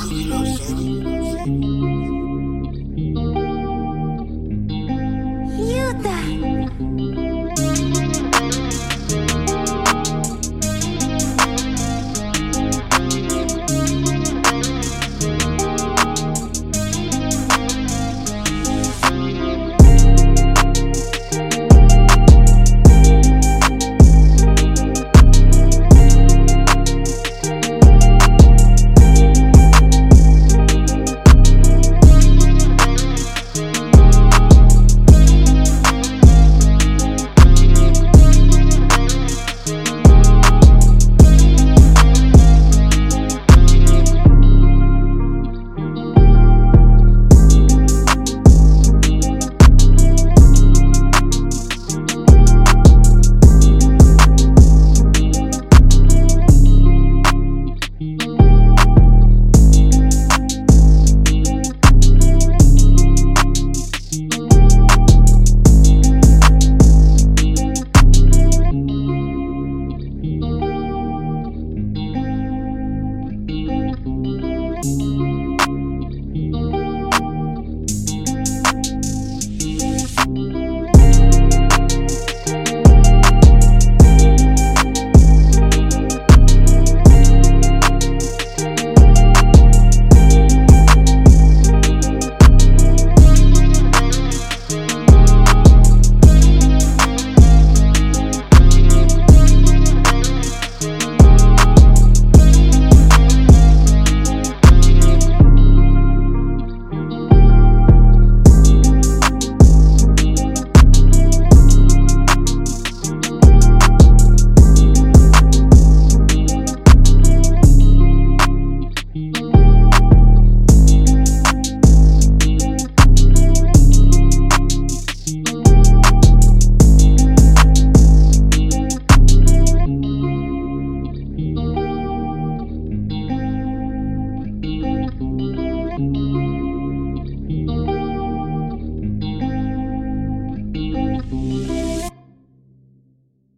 clean so son.